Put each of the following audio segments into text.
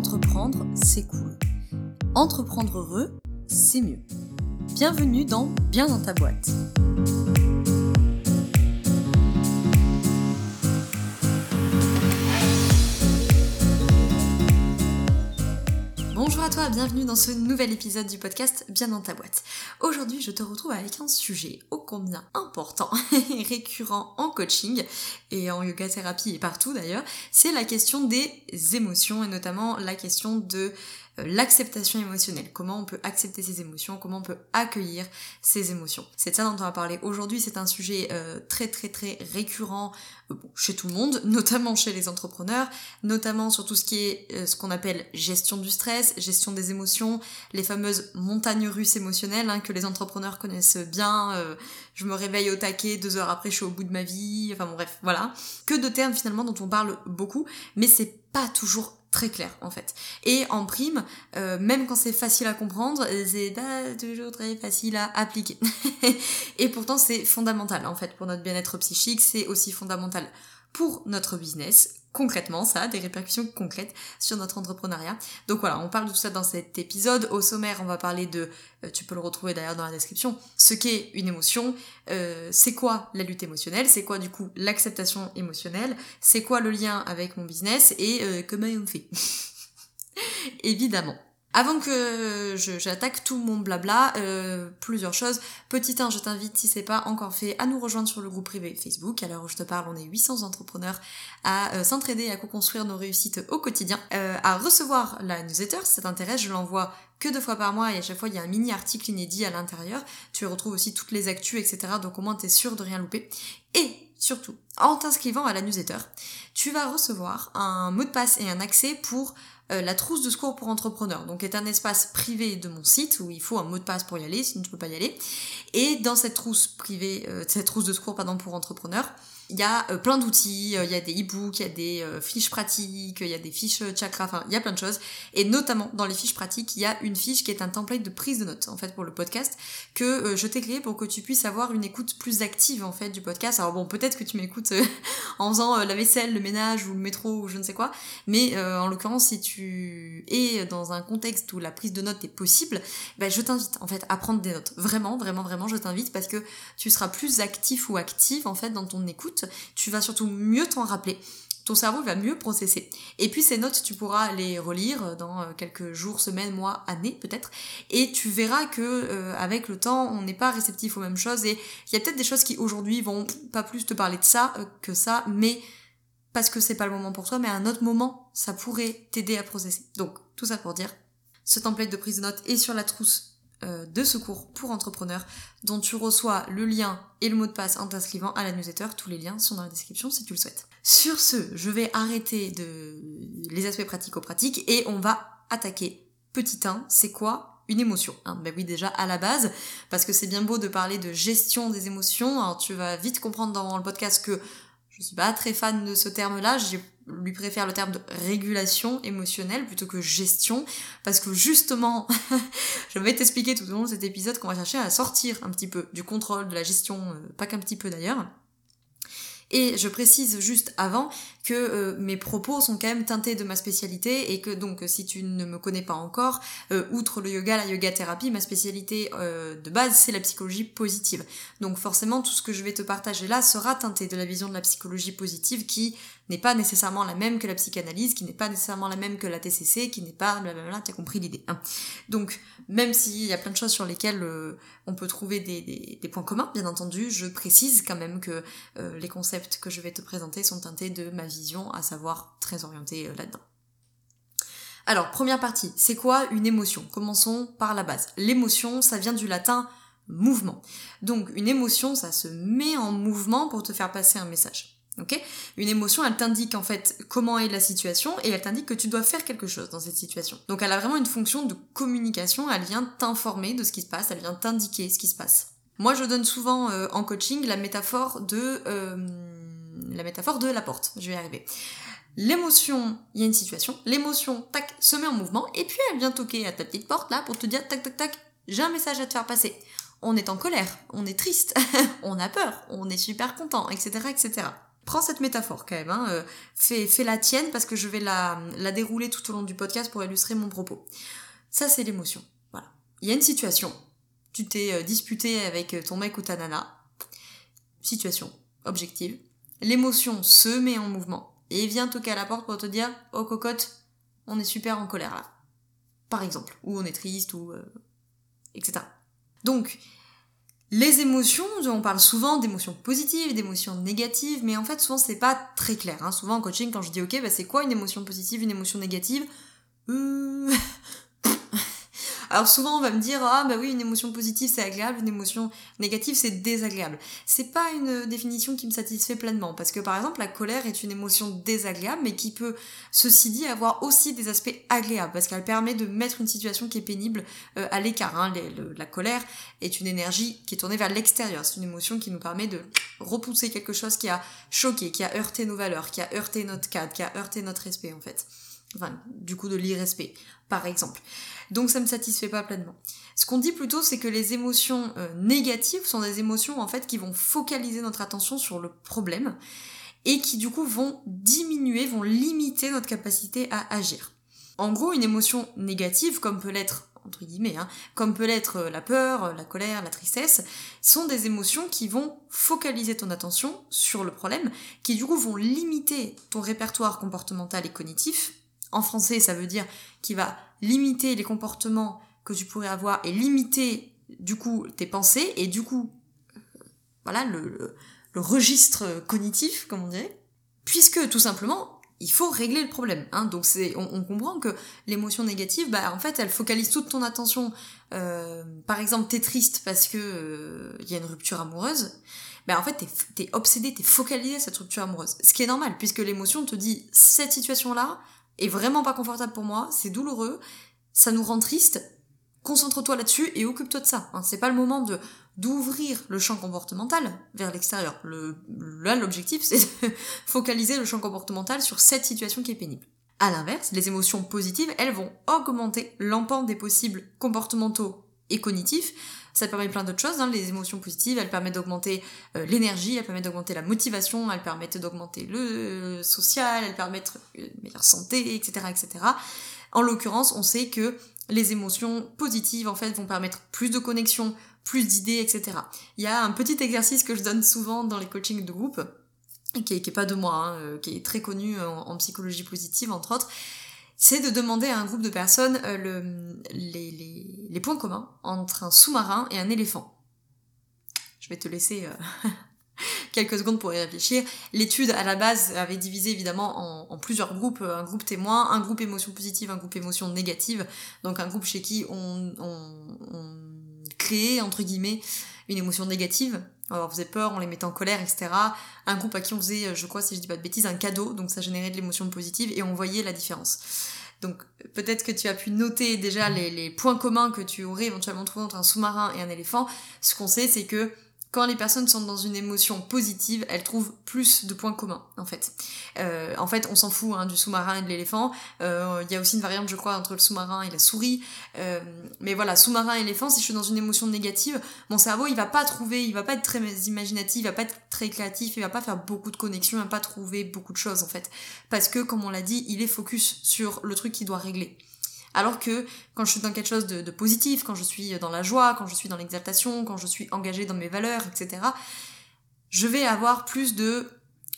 Entreprendre, c'est cool. Entreprendre heureux, c'est mieux. Bienvenue dans Bien dans ta boîte. Bonjour à toi, bienvenue dans ce nouvel épisode du podcast Bien dans ta boîte. Aujourd'hui, je te retrouve avec un sujet important et récurrent en coaching et en yoga thérapie et partout d'ailleurs, c'est la question des émotions et notamment la question de l'acceptation émotionnelle. Comment on peut accepter ses émotions, comment on peut accueillir ses émotions. C'est de ça dont on va parler aujourd'hui. C'est un sujet euh, très très très récurrent euh, chez tout le monde, notamment chez les entrepreneurs, notamment sur tout ce qui est ce qu'on appelle gestion du stress, gestion des émotions, les fameuses montagnes russes émotionnelles hein, que les entrepreneurs connaissent bien. je me réveille au taquet, deux heures après je suis au bout de ma vie. Enfin bon bref, voilà. Que de termes finalement dont on parle beaucoup, mais c'est pas toujours très clair en fait. Et en prime, euh, même quand c'est facile à comprendre, c'est pas toujours très facile à appliquer. et pourtant c'est fondamental en fait pour notre bien-être psychique, c'est aussi fondamental pour notre business, concrètement, ça a des répercussions concrètes sur notre entrepreneuriat. Donc voilà, on parle de tout ça dans cet épisode. Au sommaire, on va parler de, euh, tu peux le retrouver d'ailleurs dans la description, ce qu'est une émotion, euh, c'est quoi la lutte émotionnelle, c'est quoi du coup l'acceptation émotionnelle, c'est quoi le lien avec mon business et euh, comment on fait. Évidemment. Avant que j'attaque tout mon blabla, euh, plusieurs choses. Petit 1, je t'invite, si c'est pas encore fait, à nous rejoindre sur le groupe privé Facebook. À l'heure où je te parle, on est 800 entrepreneurs à euh, s'entraider, à co-construire nos réussites au quotidien. Euh, à recevoir la newsletter, si ça t'intéresse, je l'envoie que deux fois par mois et à chaque fois il y a un mini article inédit à l'intérieur. Tu retrouves aussi toutes les actus, etc. Donc au moins t'es sûr de rien louper. Et surtout, en t'inscrivant à la newsletter, tu vas recevoir un mot de passe et un accès pour euh, la trousse de secours pour entrepreneurs, donc est un espace privé de mon site où il faut un mot de passe pour y aller, sinon tu peux pas y aller. Et dans cette trousse privée, euh, cette trousse de secours pardon pour entrepreneurs, il y a euh, plein d'outils, euh, il y a des e-books, il y a des euh, fiches pratiques, il y a des fiches chakra, enfin il y a plein de choses. Et notamment dans les fiches pratiques, il y a une fiche qui est un template de prise de notes en fait pour le podcast que je t'ai créé pour que tu puisses avoir une écoute plus active en fait du podcast. Alors bon, peut-être que tu m'écoutes en faisant la vaisselle, le ménage ou le métro ou je ne sais quoi, mais en l'occurrence si tu es dans un contexte où la prise de notes est possible, ben, je t'invite en fait à prendre des notes. Vraiment, vraiment, vraiment, je t'invite parce que tu seras plus actif ou active en fait dans ton écoute tu vas surtout mieux t'en rappeler. Ton cerveau va mieux processer. Et puis ces notes, tu pourras les relire dans euh, quelques jours, semaines, mois, années peut-être. Et tu verras que euh, avec le temps, on n'est pas réceptif aux mêmes choses. Et il y a peut-être des choses qui aujourd'hui vont pas plus te parler de ça euh, que ça, mais parce que c'est pas le moment pour toi, mais à un autre moment, ça pourrait t'aider à processer. Donc tout ça pour dire, ce template de prise de notes est sur la trousse de secours pour entrepreneurs dont tu reçois le lien et le mot de passe en t'inscrivant à la newsletter. Tous les liens sont dans la description si tu le souhaites. Sur ce, je vais arrêter de les aspects pratico-pratiques et on va attaquer petit 1, c'est quoi une émotion hein Ben oui déjà à la base, parce que c'est bien beau de parler de gestion des émotions, alors tu vas vite comprendre dans le podcast que je suis pas très fan de ce terme-là, j'ai lui préfère le terme de régulation émotionnelle plutôt que gestion, parce que justement, je vais t'expliquer tout au long de cet épisode qu'on va chercher à sortir un petit peu du contrôle, de la gestion, euh, pas qu'un petit peu d'ailleurs. Et je précise juste avant que euh, mes propos sont quand même teintés de ma spécialité et que donc si tu ne me connais pas encore, euh, outre le yoga, la yoga thérapie, ma spécialité de base c'est la psychologie positive. Donc forcément tout ce que je vais te partager là sera teinté de la vision de la psychologie positive qui n'est pas nécessairement la même que la psychanalyse, qui n'est pas nécessairement la même que la TCC, qui n'est pas blablabla, t'as compris l'idée. Hein. Donc, même s'il y a plein de choses sur lesquelles euh, on peut trouver des, points communs, bien entendu, je précise quand même que euh, les concepts que je vais te présenter sont teintés de ma vision, à savoir très orientée euh, là-dedans. Alors, première partie, c'est quoi une émotion? Commençons par la base. L'émotion, ça vient du latin mouvement. Donc, une émotion, ça se met en mouvement pour te faire passer un message. Une émotion, elle t'indique en fait comment est la situation et elle t'indique que tu dois faire quelque chose dans cette situation. Donc elle a vraiment une fonction de communication, elle vient t'informer de ce qui se passe, elle vient t'indiquer ce qui se passe. Moi, je donne souvent euh, en coaching la métaphore de euh, la métaphore de la porte. Je vais y arriver. L'émotion, il y a une situation, l'émotion, tac, se met en mouvement et puis elle vient toquer à ta petite porte là pour te dire tac tac tac, j'ai un message à te faire passer. On est en colère, on est triste, on a peur, on est super content, etc., etc. prends cette métaphore quand même, hein, euh, fais, la tienne parce que je vais la, dérouler tout au long du podcast pour illustrer mon propos. Ça, c'est l'émotion. Voilà. Il y a une situation. Tu t'es euh, disputé avec ton mec ou ta nana. Situation objective. L'émotion se met en mouvement et vient toquer à la porte pour te dire Oh cocotte, on est super en colère là. Par exemple. Ou on est triste, ou. Euh, etc. Donc, les émotions, on parle souvent d'émotions positives, d'émotions négatives, mais en fait souvent c'est pas très clair. Hein. Souvent en coaching, quand je dis ok, bah, c'est quoi une émotion positive, une émotion négative? Euh... Alors souvent on va me dire ah bah oui une émotion positive c'est agréable, une émotion négative c'est désagréable. C'est pas une définition qui me satisfait pleinement parce que par exemple la colère est une émotion désagréable mais qui peut ceci dit avoir aussi des aspects agréables parce qu'elle permet de mettre une situation qui est pénible euh, à l'écart. Hein. la colère est une énergie qui est tournée vers l'extérieur. C'est une émotion qui nous permet de repousser quelque chose qui a choqué, qui a heurté nos valeurs, qui a heurté notre cadre, qui a heurté notre respect en fait. Enfin, du coup de l'irrespect, par exemple. Donc ça me satisfait pas pleinement. Ce qu'on dit plutôt, c'est que les émotions euh, négatives sont des émotions en fait qui vont focaliser notre attention sur le problème et qui du coup vont diminuer, vont limiter notre capacité à agir. En gros, une émotion négative, comme peut l'être entre guillemets, hein, comme peut l'être euh, la peur, la colère, la tristesse, sont des émotions qui vont focaliser ton attention sur le problème, qui du coup vont limiter ton répertoire comportemental et cognitif. En français, ça veut dire qu'il va limiter les comportements que tu pourrais avoir et limiter du coup tes pensées et du coup euh, voilà le, registre cognitif comme on dirait puisque tout simplement il faut régler le problème hein. donc c'est on, comprend que l'émotion négative bah en fait elle focalise toute ton attention euh, par exemple t'es triste parce que euh, il y a une rupture amoureuse bah en fait t'es es obsédé t'es focalisé à cette rupture amoureuse ce qui est normal puisque l'émotion te dit cette situation là est vraiment pas confortable pour moi, c'est douloureux, ça nous rend triste, concentre-toi là-dessus et occupe-toi de ça. C'est pas le moment de d'ouvrir le champ comportemental vers l'extérieur. Le, là, l'objectif, c'est de focaliser le champ comportemental sur cette situation qui est pénible. À l'inverse, les émotions positives, elles vont augmenter l'empente des possibles comportementaux et cognitifs. Ça permet plein d'autres choses. Hein. Les émotions positives, elles permettent d'augmenter euh, l'énergie, elles permettent d'augmenter la motivation, elles permettent d'augmenter le euh, social, elles permettent une meilleure santé, etc., etc. En l'occurrence, on sait que les émotions positives, en fait, vont permettre plus de connexion, plus d'idées, etc. Il y a un petit exercice que je donne souvent dans les coachings de groupe, qui est, pas de moi, hein, euh, qui est très connu en psychologie positive, entre autres, c'est de demander à un groupe de personnes euh, le, les, points communs entre un sous-marin et un éléphant. Je vais te laisser euh, quelques secondes pour y réfléchir. L'étude à la base avait divisé évidemment en, plusieurs groupes, un groupe témoin, un groupe émotion positive, un groupe émotion négative, donc un groupe chez qui on, on, on créait entre guillemets une émotion négative on leur faisait peur, on les mettait en colère, etc. Un groupe à qui on faisait, je crois, si je dis pas de bêtises, un cadeau, donc ça générait de l'émotion positive et on voyait la différence. Donc peut-être que tu as pu noter déjà les, les points communs que tu aurais éventuellement trouvé entre un sous-marin et un éléphant. Ce qu'on sait, c'est que quand les personnes sont dans une émotion positive, elles trouvent plus de points communs, en fait. Euh, en fait, on s'en fout hein, du sous-marin et de l'éléphant. Euh, il y a aussi une variante, je crois, entre le sous-marin et la souris. Euh, mais voilà, sous-marin et éléphant, si je suis dans une émotion négative, mon cerveau, il va pas trouver, il va pas être très imaginatif, il va pas être très créatif, il va pas faire beaucoup de connexions, il va pas trouver beaucoup de choses, en fait. Parce que, comme on l'a dit, il est focus sur le truc qu'il doit régler. Alors que quand je suis dans quelque chose de, positif, quand je suis dans la joie, quand je suis dans l'exaltation, quand je suis engagée dans mes valeurs, etc., je vais avoir plus de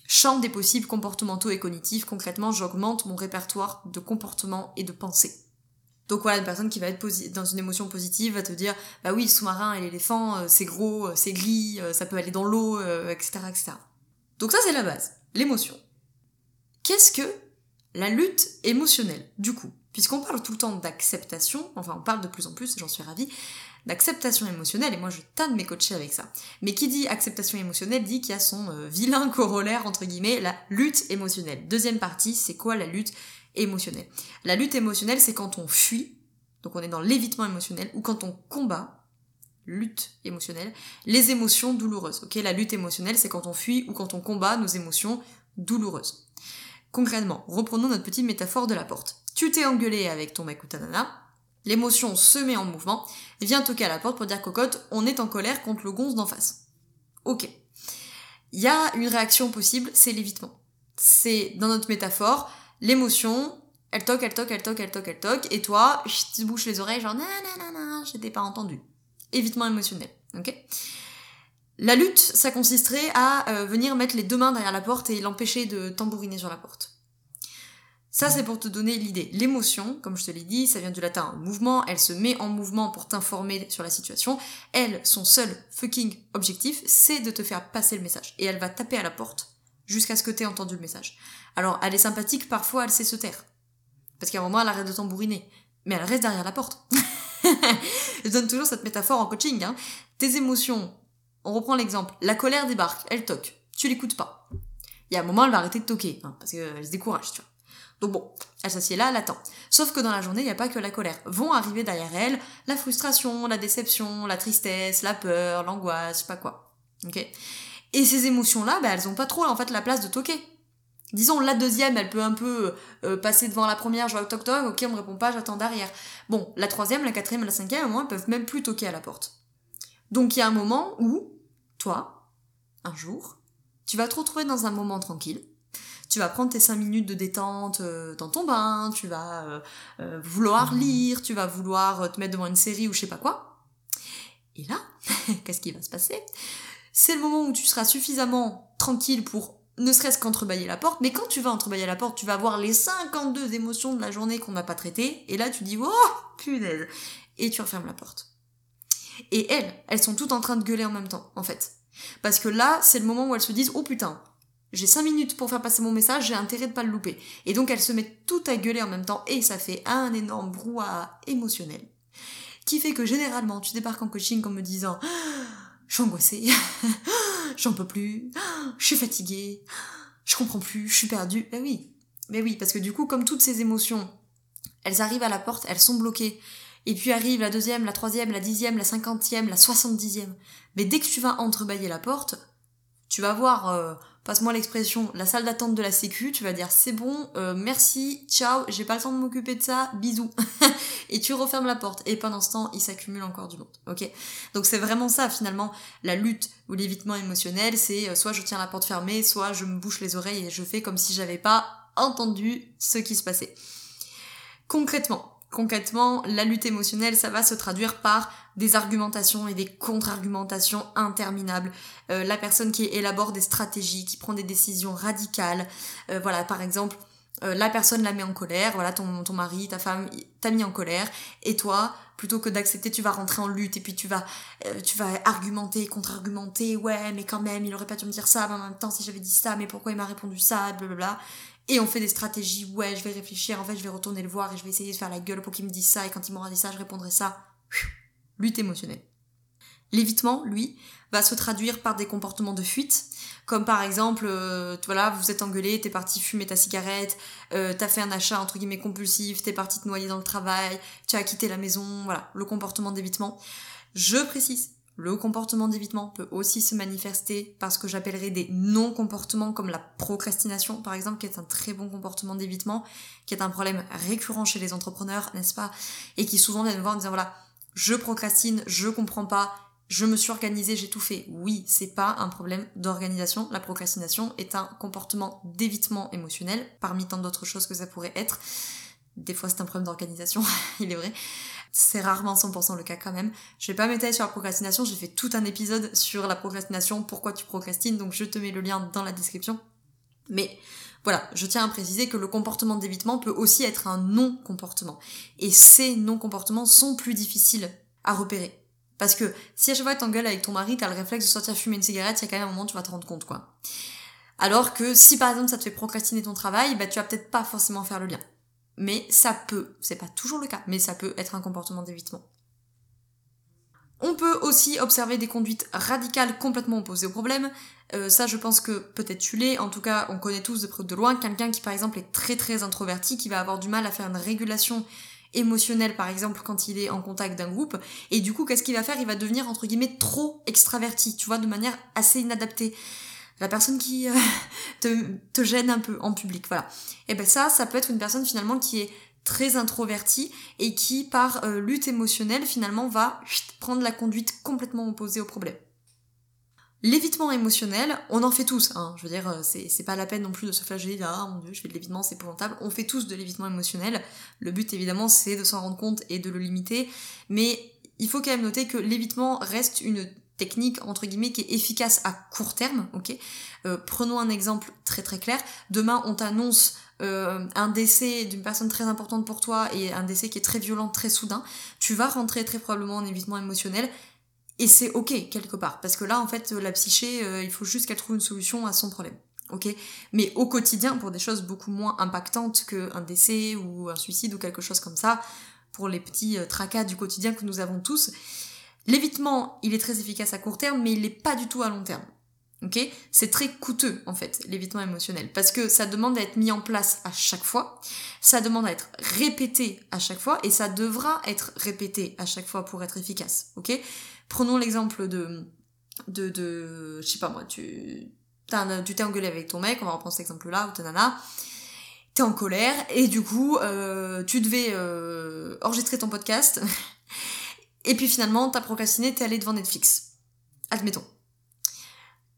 champ des possibles comportementaux et cognitifs. Concrètement, j'augmente mon répertoire de comportements et de pensées. Donc voilà, une personne qui va être dans une émotion positive va te dire, bah oui, le sous-marin et l'éléphant, euh, c'est gros, euh, c'est gris, euh, ça peut aller dans l'eau, etc., etc. Donc ça, c'est la base, l'émotion. Qu'est-ce que la lutte émotionnelle, du coup? Puisqu'on parle tout le temps d'acceptation, enfin on parle de plus en plus, j'en suis ravie, d'acceptation émotionnelle, et moi je tanne mes coachés avec ça. Mais qui dit acceptation émotionnelle dit qu'il y a son euh, vilain corollaire, entre guillemets, la lutte émotionnelle. Deuxième partie, c'est quoi la lutte émotionnelle? La lutte émotionnelle, c'est quand on fuit, donc on est dans l'évitement émotionnel, ou quand on combat, lutte émotionnelle, les émotions douloureuses. Ok, la lutte émotionnelle, c'est quand on fuit ou quand on combat nos émotions douloureuses. Concrètement, reprenons notre petite métaphore de la porte. Tu t'es engueulé avec ton mec ou ta nana, l'émotion se met en mouvement, vient toquer à la porte pour dire cocotte, on est en colère contre le gonze d'en face. Ok. il y a une réaction possible, c'est l'évitement. C'est dans notre métaphore, l'émotion, elle toque, elle toque, elle toque, elle toque, elle toque, et toi, tu bouches les oreilles, genre, non, j'étais pas entendu. Évitement émotionnel, ok? La lutte, ça consisterait à euh, venir mettre les deux mains derrière la porte et l'empêcher de tambouriner sur la porte. Ça, c'est pour te donner l'idée. L'émotion, comme je te l'ai dit, ça vient du latin mouvement, elle se met en mouvement pour t'informer sur la situation. Elle, son seul fucking objectif, c'est de te faire passer le message. Et elle va taper à la porte jusqu'à ce que tu aies entendu le message. Alors, elle est sympathique, parfois elle sait se taire. Parce qu'à un moment, elle arrête de tambouriner. Mais elle reste derrière la porte. je donne toujours cette métaphore en coaching. Hein. Tes émotions, on reprend l'exemple. La colère débarque, elle toque. Tu l'écoutes pas. Il y a un moment, elle va arrêter de toquer, hein, parce qu'elle se décourage, tu vois. Donc bon, elle s'assied là, elle attend. Sauf que dans la journée, il n'y a pas que la colère. Vont arriver derrière elle la frustration, la déception, la tristesse, la peur, l'angoisse, je sais pas quoi. Ok Et ces émotions-là, bah, elles ont pas trop en fait la place de toquer. Disons, la deuxième, elle peut un peu euh, passer devant la première, je vois toc toc, ok, on me répond pas, j'attends derrière. Bon, la troisième, la quatrième, la cinquième, au moins, peuvent même plus toquer à la porte. Donc il y a un moment où, toi, un jour, tu vas te retrouver dans un moment tranquille, tu vas prendre tes 5 minutes de détente euh, dans ton bain, tu vas euh, euh, vouloir lire, tu vas vouloir te mettre devant une série ou je sais pas quoi. Et là, qu'est-ce qui va se passer? C'est le moment où tu seras suffisamment tranquille pour ne serait-ce qu'entrebâiller la porte, mais quand tu vas entrebâiller la porte, tu vas voir les 52 émotions de la journée qu'on n'a pas traitées, et là tu dis « Oh, punaise !» Et tu refermes la porte. Et elles, elles sont toutes en train de gueuler en même temps, en fait. Parce que là, c'est le moment où elles se disent « Oh putain, j'ai 5 minutes pour faire passer mon message, j'ai intérêt de pas le louper. Et donc elles se mettent tout à gueuler en même temps et ça fait un énorme brouhaha émotionnel. Qui fait que généralement tu débarques en coaching en me disant je suis angoissée, j'en peux plus, je suis fatiguée, je comprends plus, je suis perdue. Ben oui, mais oui, parce que du coup comme toutes ces émotions, elles arrivent à la porte, elles sont bloquées. Et puis arrive la deuxième, la troisième, la dixième, la cinquantième, la soixante-dixième. Mais dès que tu vas entrebâiller la porte, tu vas voir euh, passe-moi l'expression, la salle d'attente de la sécu, tu vas dire c'est bon, euh, merci, ciao, j'ai pas le temps de m'occuper de ça, bisous. et tu refermes la porte. Et pendant ce temps, il s'accumule encore du monde. Ok? Donc c'est vraiment ça finalement, la lutte ou l'évitement émotionnel, c'est euh, soit je tiens la porte fermée, soit je me bouche les oreilles et je fais comme si j'avais pas entendu ce qui se passait. Concrètement, Concrètement, la lutte émotionnelle, ça va se traduire par des argumentations et des contre-argumentations interminables. Euh, la personne qui élabore des stratégies, qui prend des décisions radicales. Euh, voilà, par exemple, euh, la personne la met en colère, voilà, ton, ton mari, ta femme t'a mis en colère, et toi, plutôt que d'accepter, tu vas rentrer en lutte, et puis tu vas, tu vas argumenter, contre-argumenter, ouais, mais quand même, il aurait pas dû me dire ça, mais en même temps, si j'avais dit ça, mais pourquoi il m'a répondu ça, blablabla. Et on fait des stratégies, ouais, je vais réfléchir, en fait, je vais retourner le voir et je vais essayer de faire la gueule pour qu'il me dise ça, et quand il m'aura dit ça, je répondrai ça. Lutte émotionnelle. L'évitement, lui, va se traduire par des comportements de fuite, comme par exemple, euh, voilà, vous êtes engueulé, t'es parti fumer ta cigarette, euh, t'as fait un achat entre guillemets compulsif, t'es parti te noyer dans le travail, tu as quitté la maison, voilà, le comportement d'évitement. Je précise, le comportement d'évitement peut aussi se manifester par ce que j'appellerais des non-comportements comme la procrastination par exemple, qui est un très bon comportement d'évitement, qui est un problème récurrent chez les entrepreneurs, n'est-ce pas? Et qui souvent viennent voir en disant voilà, je procrastine, je comprends pas, je me suis organisée, j'ai tout fait. Oui, c'est pas un problème d'organisation. La procrastination est un comportement d'évitement émotionnel, parmi tant d'autres choses que ça pourrait être. Des fois, c'est un problème d'organisation, il est vrai. C'est rarement 100% le cas quand même. Je vais pas m'étaler sur la procrastination, j'ai fait tout un épisode sur la procrastination, pourquoi tu procrastines, donc je te mets le lien dans la description. Mais voilà, je tiens à préciser que le comportement d'évitement peut aussi être un non-comportement. Et ces non-comportements sont plus difficiles à repérer. Parce que si à chaque fois que t'engueules avec ton mari, t'as le réflexe de sortir fumer une cigarette, il y a quand même un moment où tu vas te rendre compte, quoi. Alors que si par exemple ça te fait procrastiner ton travail, bah tu vas peut-être pas forcément faire le lien mais ça peut, c'est pas toujours le cas, mais ça peut être un comportement d'évitement. On peut aussi observer des conduites radicales complètement opposées au problème. Euh, ça, je pense que peut-être tu l'es. En tout cas, on connaît tous de de loin quelqu'un qui, par exemple, est très très introverti, qui va avoir du mal à faire une régulation émotionnelle, par exemple, quand il est en contact d'un groupe. Et du coup, qu'est-ce qu'il va faire? Il va devenir entre guillemets trop extraverti, tu vois, de manière assez inadaptée la personne qui euh, te, gêne un peu en public, voilà. Et ben ça, ça peut être une personne finalement qui est très introvertie et qui, par euh, lutte émotionnelle, finalement va prendre la conduite complètement opposée au problème. L'évitement émotionnel, on en fait tous, hein. je veux dire, euh, c'est pas la peine non plus de se flageller, ah mon dieu, je fais de l'évitement, c'est épouvantable. On fait tous de l'évitement émotionnel. Le but évidemment c'est de s'en rendre compte et de le limiter, mais il faut quand même noter que l'évitement reste une technique entre guillemets qui est efficace à court terme, ok euh, Prenons un exemple très très clair. Demain on t'annonce euh, un décès d'une personne très importante pour toi et un décès qui est très violent, très soudain. Tu vas rentrer très probablement en évitement émotionnel et c'est ok quelque part, parce que là en fait la psyché, euh, il faut juste qu'elle trouve une solution à son problème. Ok Mais au quotidien, pour des choses beaucoup moins impactantes qu'un décès ou un suicide ou quelque chose comme ça, pour les petits tracas du quotidien que nous avons tous, l'évitement, il est très efficace à court terme, mais il n'est pas du tout à long terme. Ok? C'est très coûteux en fait, l'évitement émotionnel, parce que ça demande à être mis en place à chaque fois, ça demande à être répété à chaque fois, et ça devra être répété à chaque fois pour être efficace. Ok? Prenons l'exemple de, de, de, je sais pas moi, tu, t'es engueulé avec ton mec, on va reprendre cet exemple-là, ou ta nana, t'es en colère, et du coup, euh, tu devais euh, enregistrer ton podcast, et puis finalement, t'as procrastiné, t'es allé devant Netflix. Admettons.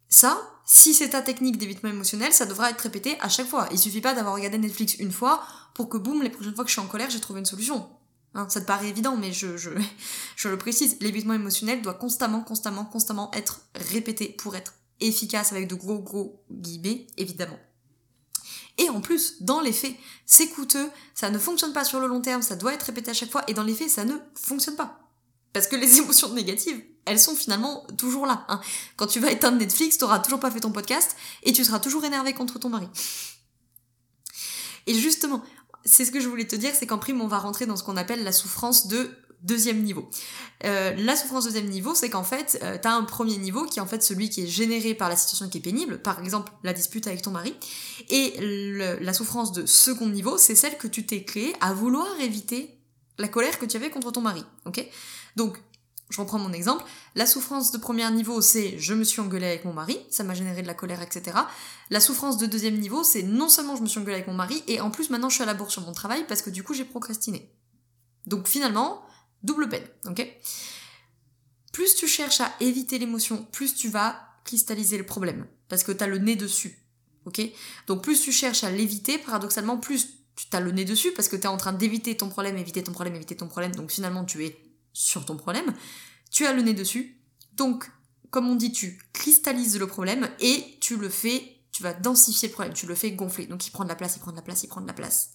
Ça, si c'est ta technique d'évitement émotionnel, ça devra être répété à chaque fois. Il suffit pas d'avoir regardé Netflix une fois pour que boum, les prochaines fois que je suis en colère, j'ai trouvé une solution. Hein, ça te paraît évident, mais je, je, je le précise, l'évitement émotionnel doit constamment, constamment, constamment être répété pour être efficace avec de gros, gros guillemets, évidemment. Et en plus, dans les faits, c'est coûteux, ça ne fonctionne pas sur le long terme, ça doit être répété à chaque fois, et dans les faits, ça ne fonctionne pas. Parce que les émotions négatives, elles sont finalement toujours là. Hein. Quand tu vas éteindre Netflix, t'auras toujours pas fait ton podcast, et tu seras toujours énervé contre ton mari. Et justement, c'est ce que je voulais te dire, c'est qu'en prime, on va rentrer dans ce qu'on appelle la souffrance de deuxième niveau. Euh, la souffrance deuxième niveau, c'est qu'en fait, euh, tu as un premier niveau qui est en fait celui qui est généré par la situation qui est pénible, par exemple la dispute avec ton mari, et la souffrance de second niveau, c'est celle que tu t'es créée à vouloir éviter la colère que tu avais contre ton mari. Ok? Donc, je reprends mon exemple. La souffrance de premier niveau, c'est je me suis engueulée avec mon mari, ça m'a généré de la colère, etc. La souffrance de deuxième niveau, c'est non seulement je me suis engueulée avec mon mari, et en plus maintenant je suis à la bourre sur mon travail parce que du coup j'ai procrastiné. Donc finalement, double peine, ok? Plus tu cherches à éviter l'émotion, plus tu vas cristalliser le problème, parce que t'as le nez dessus, ok? Donc plus tu cherches à l'éviter, paradoxalement, plus tu as le nez dessus, parce que tu es en train d'éviter ton problème, éviter ton problème, éviter ton problème, donc finalement tu es sur ton problème, tu as le nez dessus, donc comme on dit, tu cristallises le problème et tu le fais, tu vas densifier le problème, tu le fais gonfler. Donc il prend de la place, il prend de la place, il prend de la place.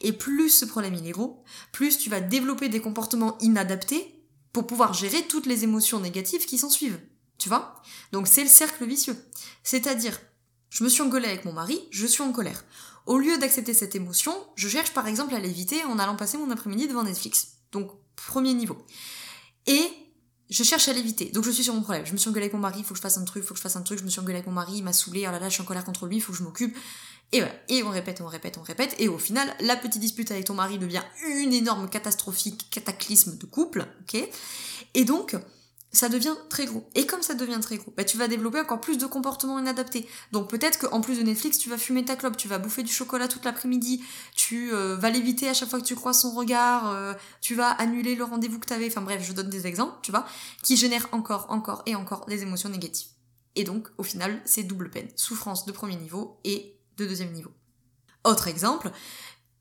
Et plus ce problème il est gros, plus tu vas développer des comportements inadaptés pour pouvoir gérer toutes les émotions négatives qui s'en suivent. Tu vois? Donc c'est le cercle vicieux. C'est-à-dire, je me suis engueulée avec mon mari, je suis en colère. Au lieu d'accepter cette émotion, je cherche par exemple à l'éviter en allant passer mon après-midi devant Netflix. Donc premier niveau. Et je cherche à l'éviter. Donc je suis sur mon problème. Je me suis engueulée avec mon mari, il faut que je fasse un truc, il faut que je fasse un truc. Je me suis engueulée avec mon mari, il m'a saoulé, oh là là, je suis en colère contre lui, il faut que je m'occupe. Et voilà. Et on répète, on répète, on répète. Et au final, la petite dispute avec ton mari devient une énorme catastrophique cataclysme de couple, ok? Et donc, ça devient très gros. Et comme ça devient très gros, bah, tu vas développer encore plus de comportements inadaptés. Donc peut-être qu'en plus de Netflix, tu vas fumer ta clope, tu vas bouffer du chocolat toute l'après-midi, tu euh, vas l'éviter à chaque fois que tu croises son regard, euh, tu vas annuler le rendez-vous que tu avais, enfin bref, je donne des exemples, tu vois, qui génèrent encore, encore et encore des émotions négatives. Et donc, au final, c'est double peine. Souffrance de premier niveau et de deuxième niveau. Autre exemple,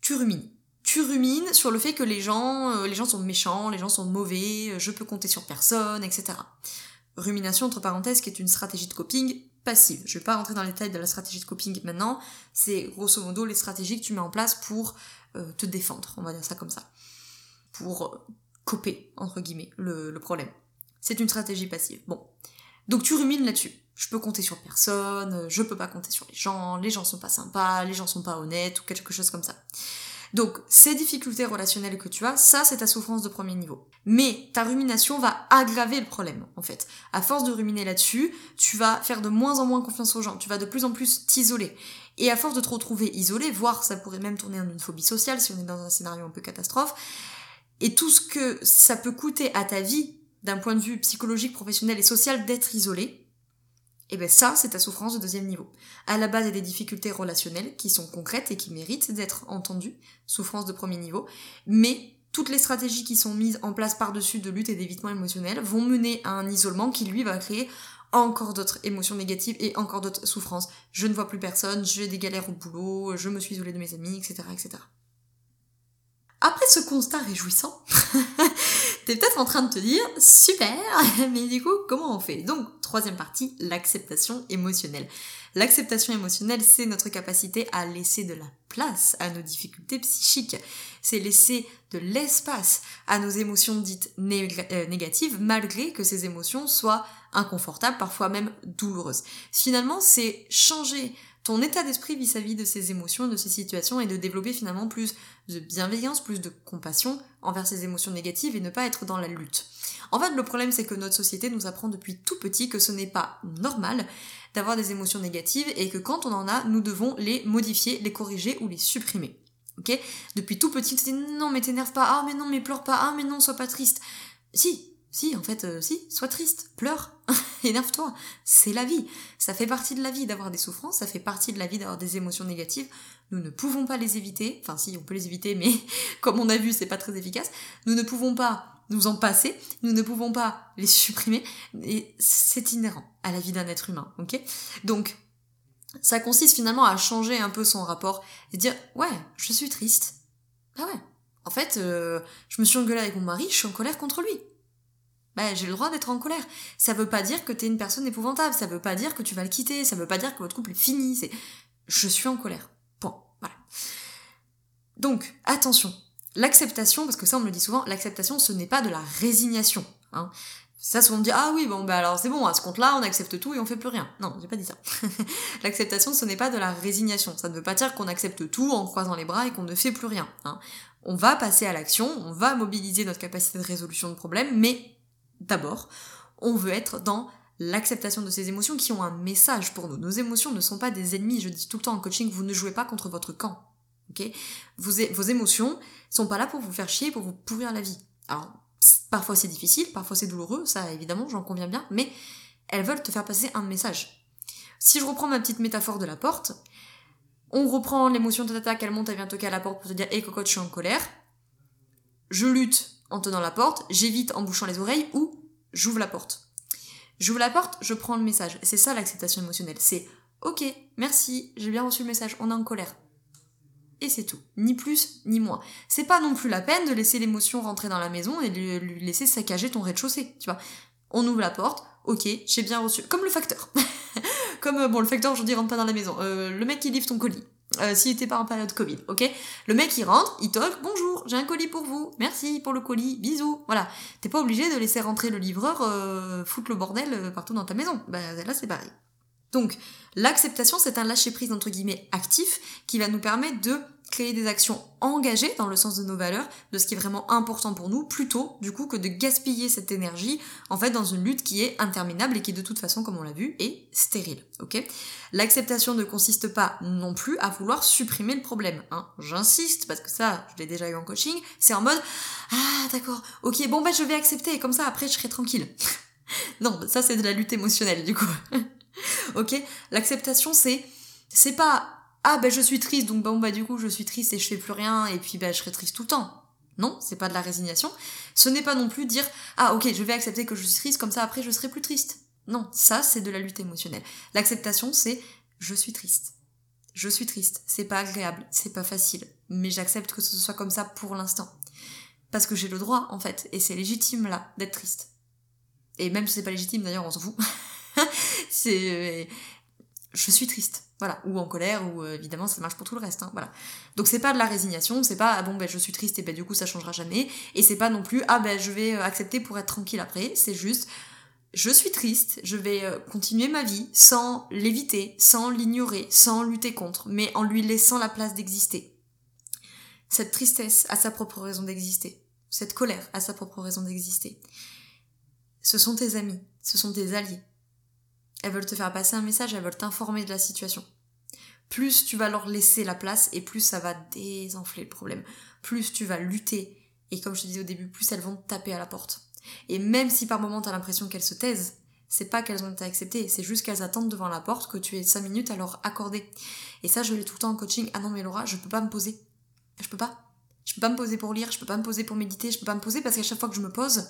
tu rumines tu rumines sur le fait que les gens, euh, les gens sont méchants, les gens sont mauvais, euh, je peux compter sur personne, etc. Rumination, entre parenthèses, qui est une stratégie de coping passive. Je vais pas rentrer dans les détails de la stratégie de coping maintenant, c'est grosso modo les stratégies que tu mets en place pour euh, te défendre, on va dire ça comme ça. Pour coper, entre guillemets, le, problème. C'est une stratégie passive. Bon. Donc tu rumines là-dessus. Je peux compter sur personne, je peux pas compter sur les gens, les gens sont pas sympas, les gens sont pas honnêtes, ou quelque chose comme ça. Donc, ces difficultés relationnelles que tu as, ça, c'est ta souffrance de premier niveau. Mais ta rumination va aggraver le problème, en fait. À force de ruminer là-dessus, tu vas faire de moins en moins confiance aux gens, tu vas de plus en plus t'isoler. Et à force de te retrouver isolé, voire ça pourrait même tourner en une phobie sociale si on est dans un scénario un peu catastrophe, et tout ce que ça peut coûter à ta vie, d'un point de vue psychologique, professionnel et social, d'être isolé, et eh bien ça, c'est ta souffrance de deuxième niveau. À la base, il y a des difficultés relationnelles qui sont concrètes et qui méritent d'être entendues, souffrance de premier niveau, mais toutes les stratégies qui sont mises en place par-dessus de lutte et d'évitement émotionnel vont mener à un isolement qui lui va créer encore d'autres émotions négatives et encore d'autres souffrances. Je ne vois plus personne, j'ai des galères au boulot, je me suis isolée de mes amis, etc., etc. Après ce constat réjouissant, t'es peut-être en train de te dire, super, mais du coup, comment on fait? Donc, troisième partie, l'acceptation émotionnelle. L'acceptation émotionnelle, c'est notre capacité à laisser de la place à nos difficultés psychiques. C'est laisser de l'espace à nos émotions dites euh, négatives, malgré que ces émotions soient inconfortables, parfois même douloureuses. Finalement, c'est changer ton état d'esprit vis-à-vis de ces émotions, de ces situations, et de développer finalement plus de bienveillance, plus de compassion envers ces émotions négatives et ne pas être dans la lutte. En fait, le problème, c'est que notre société nous apprend depuis tout petit que ce n'est pas normal d'avoir des émotions négatives et que quand on en a, nous devons les modifier, les corriger ou les supprimer. Ok? Depuis tout petit, tu dis non mais t'énerve pas, ah mais non mais pleure pas, ah mais non sois pas triste. Si, si, en fait, euh, si, sois triste, pleure, énerve-toi, c'est la vie. Ça fait partie de la vie d'avoir des souffrances, ça fait partie de la vie d'avoir des émotions négatives. Nous ne pouvons pas les éviter, enfin si, on peut les éviter, mais comme on a vu, c'est pas très efficace. Nous ne pouvons pas nous en passer, nous ne pouvons pas les supprimer, et c'est inhérent à la vie d'un être humain, ok? Donc, ça consiste finalement à changer un peu son rapport et dire ouais, je suis triste. Ah ouais. En fait, euh, je me suis engueulée avec mon mari, je suis en colère contre lui. Bah, j'ai le droit d'être en colère. Ça veut pas dire que t'es une personne épouvantable, ça veut pas dire que tu vas le quitter, ça veut pas dire que votre couple est fini, c'est je suis en colère. Point. Voilà. Donc, attention, l'acceptation, parce que ça on me le dit souvent, l'acceptation ce n'est pas de la résignation. Hein. Ça, souvent on me dit, ah oui, bon, bah alors c'est bon, à ce compte-là, on accepte tout et on fait plus rien. Non, j'ai pas dit ça. L'acceptation, ce n'est pas de la résignation. Ça ne veut pas dire qu'on accepte tout en croisant les bras et qu'on ne fait plus rien. Hein. On va passer à l'action, on va mobiliser notre capacité de résolution de problème, mais d'abord, on veut être dans l'acceptation de ces émotions qui ont un message pour nous. Nos émotions ne sont pas des ennemis. Je dis tout le temps en coaching, vous ne jouez pas contre votre camp. ok? Vos, émotions sont pas là pour vous faire chier, pour vous pourrir la vie. Alors, Parfois c'est difficile, parfois c'est douloureux, ça évidemment, j'en conviens bien, mais elles veulent te faire passer un message. Si je reprends ma petite métaphore de la porte, on reprend l'émotion de tata qu'elle monte, elle vient toquer à la porte pour te dire Hé hey, cocotte, je suis en colère. Je lutte en tenant la porte, j'évite en bouchant les oreilles ou j'ouvre la porte. J'ouvre la porte, je prends le message. C'est ça l'acceptation émotionnelle. C'est Ok, merci, j'ai bien reçu le message, on est en colère et c'est tout. Ni plus, ni moins. C'est pas non plus la peine de laisser l'émotion rentrer dans la maison et de lui laisser saccager ton rez-de-chaussée, tu vois. On ouvre la porte, ok, j'ai bien reçu. Comme le facteur. Comme, euh, bon, le facteur aujourd'hui rentre pas dans la maison. Euh, le mec qui livre ton colis. Euh, s'il était pas en période Covid, ok? Le mec il rentre, il toque, bonjour, j'ai un colis pour vous, merci pour le colis, bisous, voilà. T'es pas obligé de laisser rentrer le livreur euh, foutre le bordel partout dans ta maison. Bah là c'est pareil. Donc, l'acceptation, c'est un lâcher-prise, entre guillemets, actif, qui va nous permettre de créer des actions engagées dans le sens de nos valeurs, de ce qui est vraiment important pour nous, plutôt, du coup, que de gaspiller cette énergie, en fait, dans une lutte qui est interminable et qui, de toute façon, comme on l'a vu, est stérile, ok? L'acceptation ne consiste pas non plus à vouloir supprimer le problème, hein. J'insiste, parce que ça, je l'ai déjà eu en coaching, c'est en mode, ah, d'accord, ok, bon, bah, je vais accepter, et comme ça, après, je serai tranquille. non, ça, c'est de la lutte émotionnelle, du coup. ok? L'acceptation, c'est c'est pas ah ben je suis triste donc bon bah du coup je suis triste et je fais plus rien et puis ben je serai triste tout le temps. Non, c'est pas de la résignation. Ce n'est pas non plus dire ah ok je vais accepter que je suis triste comme ça après je serai plus triste. Non, ça c'est de la lutte émotionnelle. L'acceptation c'est je suis triste. Je suis triste, c'est pas agréable, c'est pas facile, mais j'accepte que ce soit comme ça pour l'instant. Parce que j'ai le droit en fait, et c'est légitime là d'être triste. Et même si c'est pas légitime d'ailleurs on s'en fout. c'est je suis triste voilà ou en colère ou euh, évidemment ça marche pour tout le reste hein, voilà donc c'est pas de la résignation c'est pas ah bon ben je suis triste et ben du coup ça changera jamais et c'est pas non plus ah ben je vais euh, accepter pour être tranquille après c'est juste je suis triste, je vais euh, continuer ma vie sans l'éviter, sans l'ignorer, sans lutter contre, mais en lui laissant la place d'exister. Cette tristesse a sa propre raison d'exister. Cette colère a sa propre raison d'exister. Ce sont tes amis, ce sont tes alliés. Elles veulent te faire passer un message, elles veulent t'informer de la situation. Plus tu vas leur laisser la place et plus ça va désenfler le problème. Plus tu vas lutter et comme je te disais au début, plus elles vont taper à la porte. Et même si par moment t'as l'impression qu'elles se taisent, c'est pas qu'elles ont été acceptées, c'est juste qu'elles attendent devant la porte que tu aies 5 minutes à leur accorder. Et ça, je l'ai tout le temps en coaching. Ah non, mais Laura, je peux pas me poser. Je peux pas. Je peux pas me poser pour lire, je peux pas me poser pour méditer, je peux pas me poser parce qu'à chaque fois que je me pose,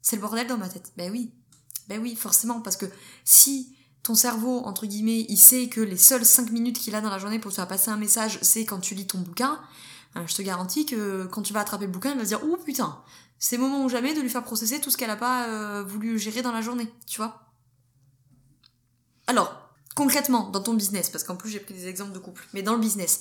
c'est le bordel dans ma tête. Ben oui, Ben oui, forcément, parce que si ton cerveau, entre guillemets, il sait que les seules 5 minutes qu'il a dans la journée pour te faire passer un message, c'est quand tu lis ton bouquin, hein, je te garantis que quand tu vas attraper le bouquin, il va se dire Oh putain, c'est moment ou jamais de lui faire processer tout ce qu'elle a pas euh, voulu gérer dans la journée, tu vois. Alors, concrètement, dans ton business, parce qu'en plus j'ai pris des exemples de couple, mais dans le business,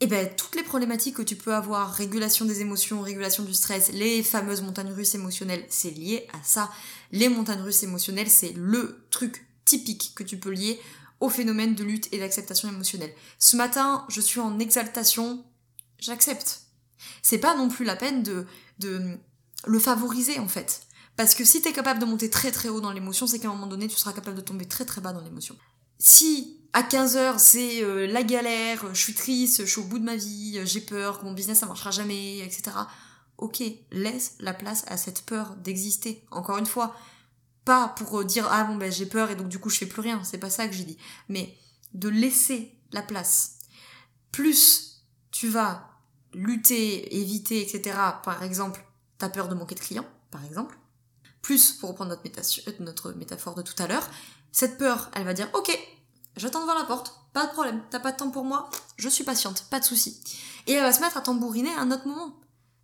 eh ben, toutes les problématiques que tu peux avoir, régulation des émotions, régulation du stress, les fameuses montagnes russes émotionnelles, c'est lié à ça. Les montagnes russes émotionnelles, c'est le truc typique que tu peux lier au phénomène de lutte et d'acceptation émotionnelle. Ce matin, je suis en exaltation, j'accepte. C'est pas non plus la peine de, de le favoriser en fait. Parce que si t'es capable de monter très très haut dans l'émotion, c'est qu'à un moment donné, tu seras capable de tomber très très bas dans l'émotion. Si à 15h, c'est euh, la galère, je suis triste, je suis au bout de ma vie, j'ai peur, mon business ça marchera jamais, etc. Ok, laisse la place à cette peur d'exister. Encore une fois, pas pour euh, dire ah bon ben j'ai peur et donc du coup je fais plus rien, c'est pas ça que j'ai dit, mais de laisser la place. Plus tu vas lutter, éviter, etc. Par exemple, t'as peur de manquer de clients, par exemple. Plus, pour reprendre notre, notre métaphore de tout à l'heure, cette peur, elle va dire ok, j'attends devant la porte, pas de problème, t'as pas de temps pour moi, je suis patiente, pas de souci. Et elle va se mettre à tambouriner à un autre moment.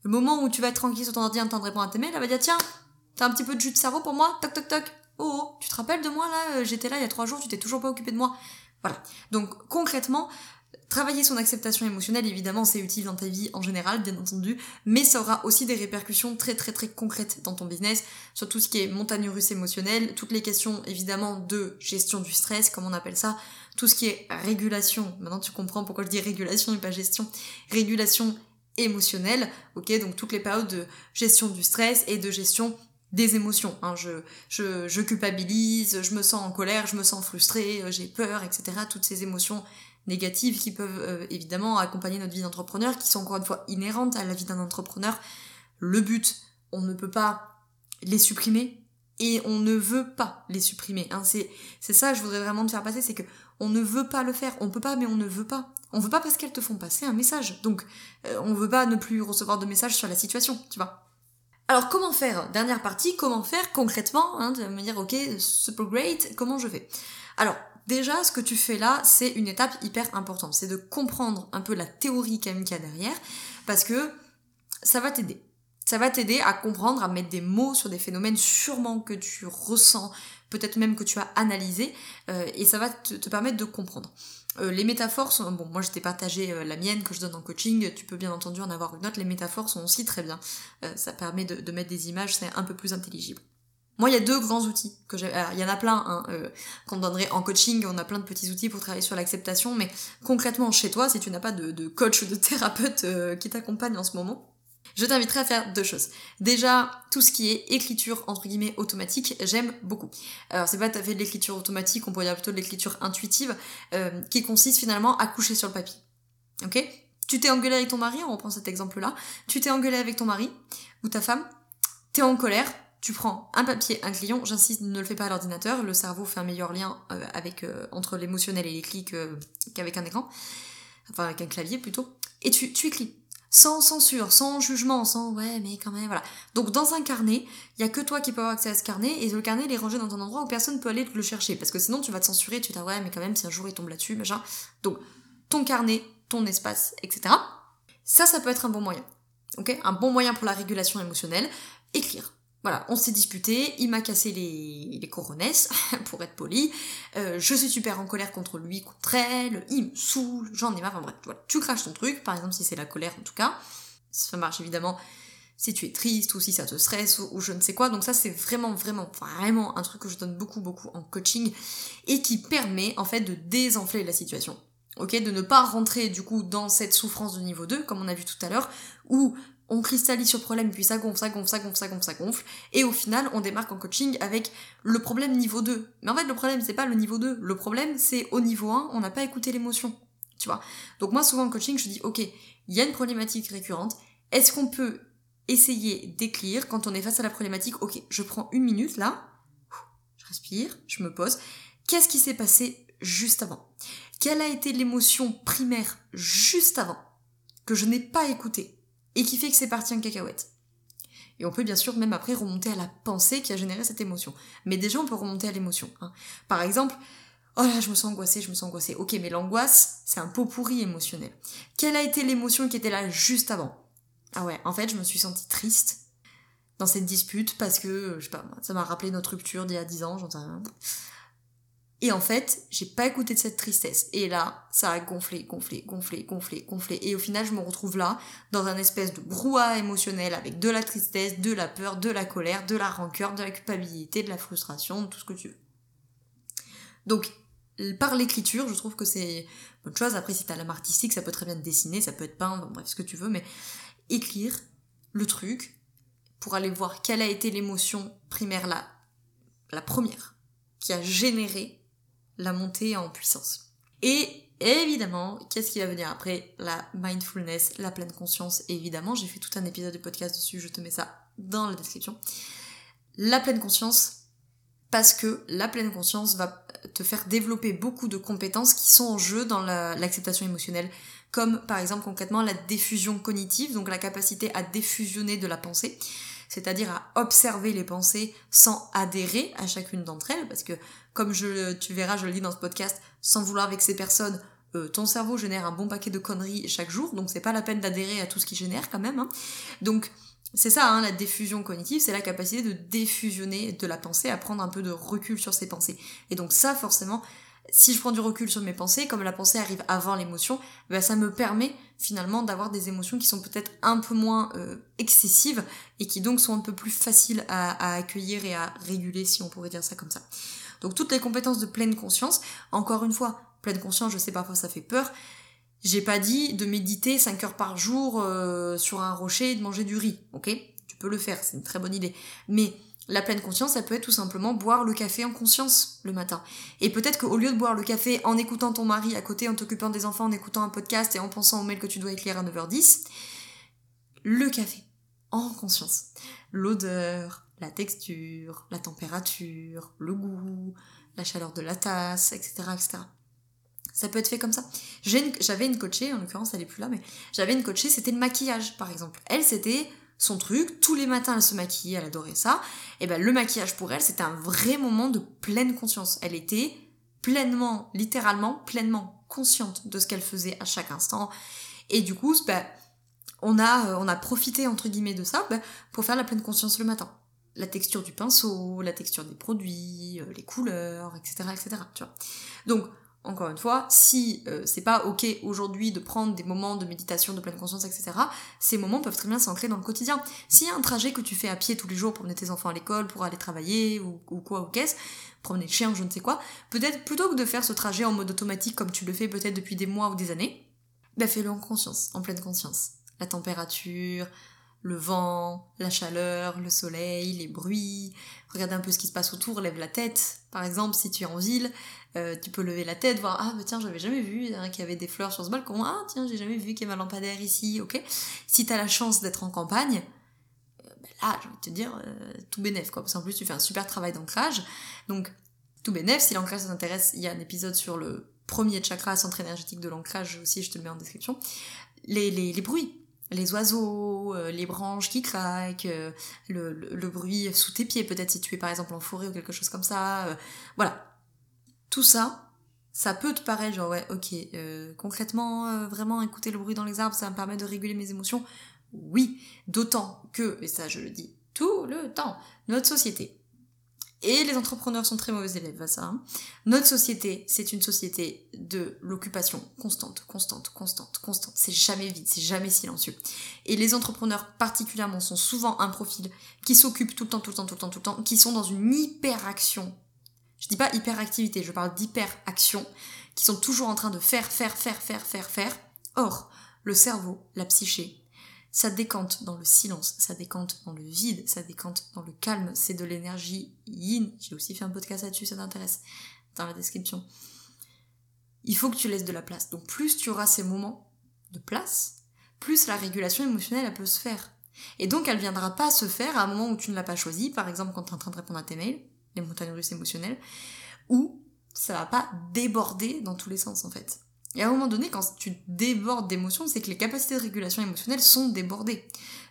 Le moment où tu vas être tranquille sur ton ordi en à tes mails, elle va dire tiens, t'as un petit peu de jus de cerveau pour moi Toc toc toc. Oh, oh, tu te rappelles de moi là euh, J'étais là il y a trois jours, tu t'es toujours pas occupé de moi. Voilà. Donc concrètement, Travailler son acceptation émotionnelle, évidemment, c'est utile dans ta vie en général, bien entendu, mais ça aura aussi des répercussions très très très concrètes dans ton business, sur tout ce qui est montagne russe émotionnelle, toutes les questions évidemment de gestion du stress, comme on appelle ça, tout ce qui est régulation, maintenant tu comprends pourquoi je dis régulation et pas gestion, régulation émotionnelle, ok, donc toutes les périodes de gestion du stress et de gestion des émotions. Hein. Je, je, je culpabilise, je me sens en colère, je me sens frustrée, j'ai peur, etc. Toutes ces émotions négatives qui peuvent euh, évidemment accompagner notre vie d'entrepreneur, qui sont encore une fois inhérentes à la vie d'un entrepreneur. Le but, on ne peut pas les supprimer et on ne veut pas les supprimer. Hein. C'est, ça, je voudrais vraiment te faire passer, c'est que on ne veut pas le faire. On peut pas, mais on ne veut pas. On veut pas parce qu'elles te font passer un message. Donc, euh, on veut pas ne plus recevoir de messages sur la situation, tu vois. Alors comment faire? Dernière partie, comment faire concrètement hein, De me dire ok, super great, comment je fais? Alors Déjà, ce que tu fais là, c'est une étape hyper importante. C'est de comprendre un peu la théorie quand qu'il y a derrière, parce que ça va t'aider. Ça va t'aider à comprendre, à mettre des mots sur des phénomènes sûrement que tu ressens, peut-être même que tu as analysé, euh, et ça va te, permettre de comprendre. Euh, les métaphores sont... Bon, moi je t'ai partagé euh, la mienne que je donne en coaching, tu peux bien entendu en avoir une autre, les métaphores sont aussi très bien. ça permet de mettre des images, c'est un peu plus intelligible. Moi, il y a deux grands outils que j'ai. il y en a plein hein, euh, qu'on donnerait en coaching. On a plein de petits outils pour travailler sur l'acceptation. Mais concrètement, chez toi, si tu n'as pas de, coach ou de thérapeute euh, qui t'accompagne en ce moment, je t'inviterai à faire deux choses. Déjà, tout ce qui est écriture entre guillemets automatique, j'aime beaucoup. Alors c'est pas tout fait de l'écriture automatique, on pourrait dire plutôt de l'écriture intuitive, euh, qui consiste finalement à coucher sur le papier. Ok? Tu t'es engueulé avec ton mari, on reprend cet exemple-là. Tu t'es engueulé avec ton mari ou ta femme, t'es en colère, tu prends un papier, un crayon, j'insiste, ne le fais pas à l'ordinateur, le cerveau fait un meilleur lien euh, euh, entre l'émotionnel et les clics euh, qu'avec un écran, enfin avec un clavier plutôt, et tu, tu écris. Sans censure, sans jugement, sans ouais mais quand même, voilà. Donc dans un carnet, il y a que toi qui peux avoir accès à ce carnet, et le carnet est rangé dans un endroit où personne peut aller le chercher, parce que sinon tu vas te censurer, tu dis ouais mais quand même si un jour il tombe là-dessus, machin. Donc ton carnet, ton espace, etc. Ça, ça peut être un bon moyen. Ok? Un bon moyen pour la régulation émotionnelle, écrire voilà, on s'est disputé, il m'a cassé les, les coronesses, pour être poli, euh, je suis super en colère contre lui, contre elle, il me saoule, j'en ai marre, enfin bref, voilà, tu craches ton truc, par exemple si c'est la colère en tout cas, ça marche évidemment si tu es triste ou si ça te stresse ou, je ne sais quoi, donc ça c'est vraiment vraiment vraiment un truc que je donne beaucoup beaucoup en coaching et qui permet en fait de désenfler la situation. Ok, de ne pas rentrer du coup dans cette souffrance de niveau 2, comme on a vu tout à l'heure, où on cristallise sur le problème, puis ça gonfle, ça gonfle, ça gonfle, ça gonfle, ça gonfle, et au final, on démarque en coaching avec le problème niveau 2. Mais en fait, le problème, c'est pas le niveau 2. Le problème, c'est au niveau 1, on n'a pas écouté l'émotion. Tu vois? Donc moi, souvent en coaching, je dis, ok, il y a une problématique récurrente, est-ce qu'on peut essayer d'écrire quand on est face à la problématique, ok, je prends une minute là, je respire, je me pose, qu'est-ce qui s'est passé juste avant? Quelle a été l'émotion primaire juste avant que je n'ai pas écoutée? Et qui fait que c'est parti en cacahuète. Et on peut bien sûr même après remonter à la pensée qui a généré cette émotion. Mais déjà, on peut remonter à l'émotion. Hein. Par exemple, oh là, je me sens angoissée, je me sens angoissée. Ok, mais l'angoisse, c'est un pot pourri émotionnel. Quelle a été l'émotion qui était là juste avant? Ah ouais, en fait, je me suis sentie triste dans cette dispute parce que, je sais pas, ça m'a rappelé notre rupture d'il y a 10 ans, j'en sais rien. Et en fait, j'ai pas écouté de cette tristesse. Et là, ça a gonflé, gonflé, gonflé, gonflé, gonflé. Et au final, je me retrouve là, dans un espèce de brouhaha émotionnel avec de la tristesse, de la peur, de la colère, de la rancœur, de la culpabilité, de la frustration, tout ce que tu veux. Donc, par l'écriture, je trouve que c'est bonne chose. Après, si t'as l'âme artistique, ça peut très bien te dessiner, ça peut être peint, bref, ce que tu veux, mais écrire le truc pour aller voir quelle a été l'émotion primaire là, la première, qui a généré la montée en puissance. Et évidemment, qu'est-ce qui va venir après? La mindfulness, la pleine conscience. évidemment, j'ai fait tout un épisode de podcast dessus, je te mets ça dans la description. La pleine conscience, parce que la pleine conscience va te faire développer beaucoup de compétences qui sont en jeu dans l'acceptation émotionnelle, comme par exemple concrètement la diffusion cognitive, donc la capacité à diffusionner de la pensée c'est-à-dire à observer les pensées sans adhérer à chacune d'entre elles, parce que comme je, tu verras, je le dis dans ce podcast, sans vouloir avec ces personnes, euh, ton cerveau génère un bon paquet de conneries chaque jour, donc c'est pas la peine d'adhérer à tout ce qu'il génère quand même. Hein. Donc c'est ça, hein, la diffusion cognitive, c'est la capacité de diffusionner de la pensée, à prendre un peu de recul sur ses pensées. Et donc ça, forcément, si je prends du recul sur mes pensées, comme la pensée arrive avant l'émotion, bah ça me permet finalement d'avoir des émotions qui sont peut-être un peu moins euh, excessives et qui donc sont un peu plus faciles à, accueillir et à réguler, si on pourrait dire ça comme ça. Donc toutes les compétences de pleine conscience, encore une fois, pleine conscience, je sais parfois ça fait peur, j'ai pas dit de méditer 5 heures par jour euh, sur un rocher et de manger du riz, ok? Tu peux le faire, c'est une très bonne idée. Mais la pleine conscience, ça peut être tout simplement boire le café en conscience le matin. Et peut-être qu'au lieu de boire le café en écoutant ton mari à côté, en t'occupant des enfants, en écoutant un podcast et en pensant au mail que tu dois écrire à 9h10, le café en conscience. L'odeur, la texture, la température, le goût, la chaleur de la tasse, etc., etc. Ça peut être fait comme ça. J'avais une coachée, en l'occurrence elle est plus là, mais j'avais une coachée, c'était le maquillage par exemple. Elle c'était son truc. Tous les matins, elle se maquillait, elle adorait ça. Et ben, le maquillage pour elle, c'était un vrai moment de pleine conscience. Elle était pleinement, littéralement, pleinement consciente de ce qu'elle faisait à chaque instant. Et du coup, ben, on a, euh, on a profité, entre guillemets, de ça ben, pour faire la pleine conscience le matin. La texture du pinceau, la texture des produits, euh, les couleurs, etc., etc., tu vois. Donc, encore une fois, si euh, c'est pas ok aujourd'hui de prendre des moments de méditation, de pleine conscience, etc., ces moments peuvent très bien s'ancrer dans le quotidien. S'il y a un trajet que tu fais à pied tous les jours pour mener tes enfants à l'école, pour aller travailler, ou, quoi, ou qu'est-ce, promener le chien, je ne sais quoi, peut-être plutôt que de faire ce trajet en mode automatique comme tu le fais peut-être depuis des mois ou des années, bah fais-le en conscience, en pleine conscience. La température, le vent, la chaleur, le soleil, les bruits, regarde un peu ce qui se passe autour, lève la tête, par exemple, si tu es en ville, euh, tu peux lever la tête, voir, ah bah tiens, j'avais jamais vu hein, qu'il y avait des fleurs sur ce balcon, ah tiens, j'ai jamais vu qu'il y avait un lampadaire ici, ok. Si t'as la chance d'être en campagne, euh, bah là, envie de te dire, euh, tout bénef, quoi, parce qu'en plus, tu fais un super travail d'ancrage, donc tout bénef, si l'ancrage t'intéresse, il y a un épisode sur le premier chakra, centre énergétique de l'ancrage aussi, je te le mets en description, les, les, les bruits, les oiseaux, euh, les branches qui craquent, euh, le, bruit sous tes pieds, peut-être si tu es par exemple en forêt ou quelque chose comme ça. Euh, voilà. Tout ça, ça peut te paraître genre ouais, ok, concrètement, vraiment écouter le bruit dans les arbres, ça me permet de réguler mes émotions. Oui, d'autant que, et ça je le dis tout le temps, notre société et les entrepreneurs sont très mauvais élèves à ça. Hein. Notre société, c'est une société de l'occupation constante, constante, constante, constante. C'est jamais vide, c'est jamais silencieux. Et les entrepreneurs particulièrement sont souvent un profil qui s'occupe tout le temps, tout le temps, tout le temps, tout le temps, qui sont dans une hyperaction. Je dis pas hyperactivité, je parle d'hyperaction, qui sont toujours en train de faire, faire, faire, faire, faire, faire. Or, le cerveau, la psyché, ça décante dans le silence, ça décante dans le vide, ça décante dans le calme, c'est de l'énergie yin. J'ai aussi fait un podcast là-dessus, ça t'intéresse, dans la description. Il faut que tu laisses de la place. Donc plus tu auras ces moments de place, plus la régulation émotionnelle elle peut se faire. Et donc elle viendra pas se faire à un moment où tu ne l'as pas choisi, par exemple quand tu es en train de répondre à tes mails, les montagnes russes émotionnelles, ou ça va pas déborder dans tous les sens en fait. Et à un moment donné, quand tu débordes d'émotions, c'est que les capacités de régulation émotionnelle sont débordées.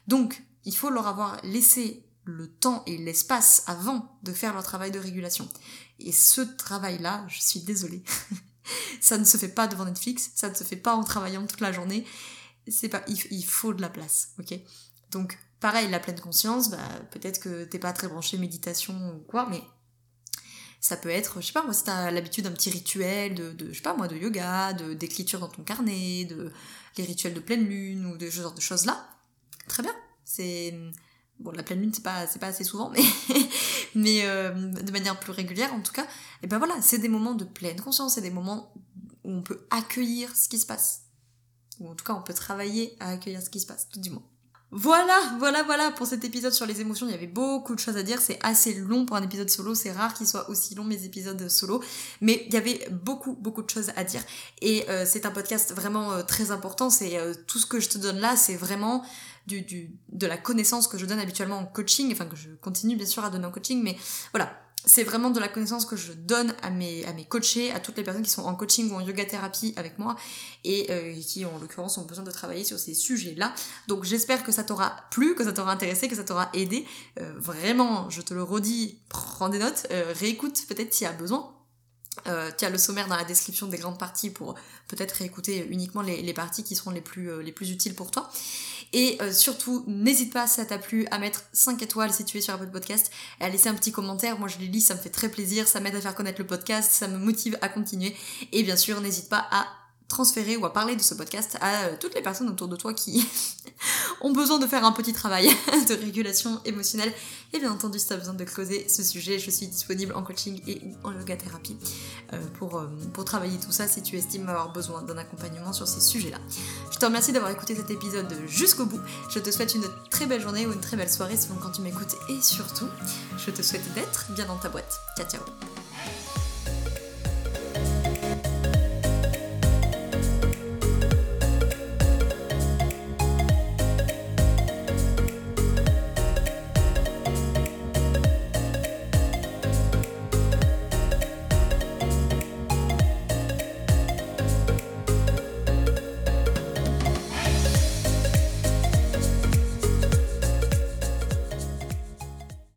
Donc, il faut leur avoir laissé le temps et l'espace avant de faire leur travail de régulation. Et ce travail-là, je suis désolée, ça ne se fait pas devant Netflix, ça ne se fait pas en travaillant toute la journée. C'est pas, il, faut de la place, ok? Donc, pareil, la pleine conscience, bah, peut-être que t'es pas très branché méditation ou quoi, mais ça peut être, je sais pas moi, si t'as l'habitude d'un petit rituel de, de, je sais pas moi, de yoga, de, d'écriture dans ton carnet, de, les rituels de pleine lune ou de ce genre de choses là, très bien. C'est, bon la pleine lune c'est pas c'est pas assez souvent mais mais euh, de manière plus régulière en tout cas et ben voilà c'est des moments de pleine conscience c'est des moments où on peut accueillir ce qui se passe ou en tout cas on peut travailler à accueillir ce qui se passe tout du moins voilà, voilà, voilà pour cet épisode sur les émotions. Il y avait beaucoup de choses à dire. C'est assez long pour un épisode solo. C'est rare qu'il soit aussi long mes épisodes solo. Mais il y avait beaucoup, beaucoup de choses à dire. Et euh, c'est un podcast vraiment euh, très important. C'est tout ce que je te donne là, c'est vraiment du, du, de la connaissance que je donne habituellement en coaching, enfin que je continue bien sûr à donner en coaching, mais voilà, c'est vraiment de la connaissance que je donne à mes, à coachés, à toutes les personnes qui sont en coaching ou en yoga thérapie avec moi et euh, qui en l'occurrence ont besoin de travailler sur ces sujets-là. Donc j'espère que ça t'aura plu, que ça t'aura intéressé, que ça t'aura aidé. Euh, vraiment, je te le redis, prends des notes, euh, réécoute peut-être s'il y a besoin. Euh, tu as le sommaire dans la description des grandes parties pour peut-être réécouter uniquement les, parties qui seront les plus utiles pour toi. Et euh, surtout, n'hésite pas, si ça t'a plu, à mettre 5 étoiles si tu es sur Apple Podcast et à laisser un petit commentaire. Moi, je les lis, ça me fait très plaisir, ça m'aide à faire connaître le podcast, ça me motive à continuer. Et bien sûr, n'hésite pas à transférer ou à parler de ce podcast à euh, toutes les personnes autour de toi qui ont besoin de faire un petit travail de régulation émotionnelle. Et bien entendu, si tu as besoin de creuser ce sujet, je suis disponible en coaching et en yoga thérapie euh, pour, euh, pour travailler tout ça si tu estimes avoir besoin d'un accompagnement sur ces sujets-là. Je te remercie d'avoir écouté cet épisode jusqu'au bout. Je te souhaite une très belle journée ou une très belle soirée selon quand tu m'écoutes et surtout, je te souhaite d'être bien dans ta boîte. Ciao ciao